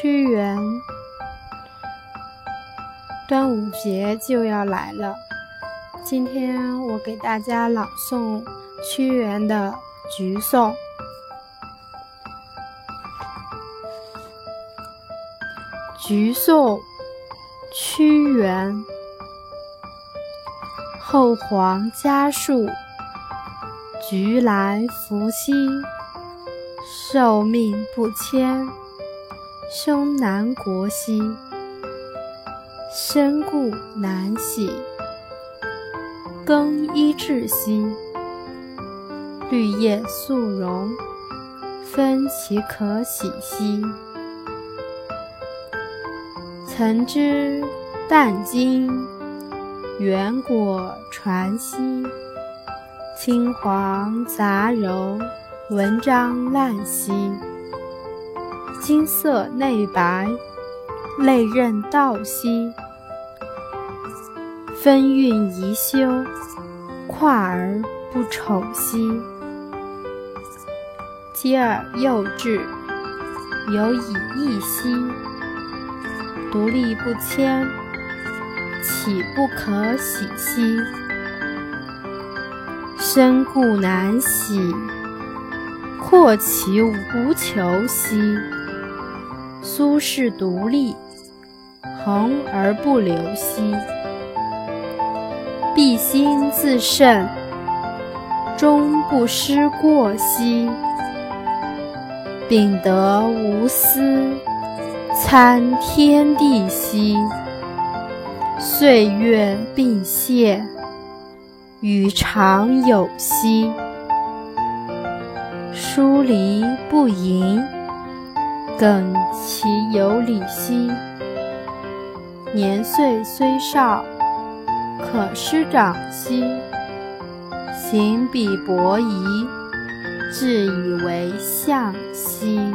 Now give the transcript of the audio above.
屈原，端午节就要来了。今天我给大家朗诵屈原的《橘颂》。《橘颂》屈原，后皇嘉树，橘来福兮，受命不迁。兄南国兮。身故难徙，更衣至兮。绿叶素荣，分其可喜兮。曾之但今，远果传兮。青黄杂糅，文章烂兮。金色内白。类刃道兮，分韵宜修，跨而不丑兮。嗟尔幼稚，有以义兮。独立不迁，岂不可喜兮？身固难徙，阔其无求兮。苏轼独立。恒而不流兮，必心自胜，终不失过兮。秉德无私，参天地兮。岁月并谢，与常有兮。疏离不盈，耿其有礼兮。年岁虽少，可师长兮；行比伯夷，自以为象兮。